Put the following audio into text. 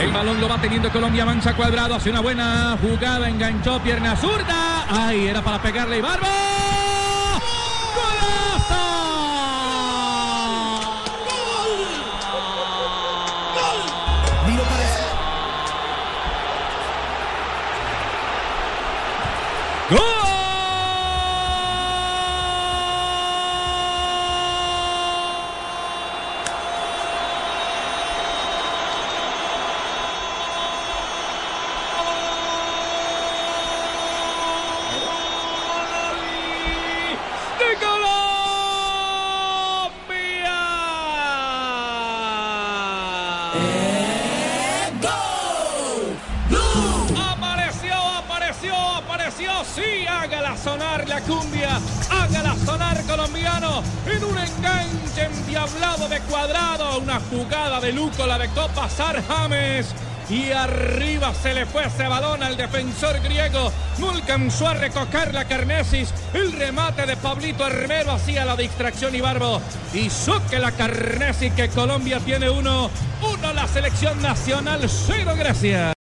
El balón lo va teniendo Colombia, mancha cuadrado, hace una buena jugada, enganchó pierna zurda. Ay, era para pegarle y. ¡Golazo! Miro para de Colombia. Apareció, apareció, apareció. Sí, hágala sonar la cumbia. Hágala sonar colombiano. Endiablado de cuadrado. Una jugada de luco, la de Copa Sar James. Y arriba se le fue ese balón al defensor griego. No alcanzó a recoger la Carnesis. El remate de Pablito Herrero hacía la distracción y Barbo. Hizo que la Carnesis que Colombia tiene uno. Uno la selección nacional. Cero Grecia.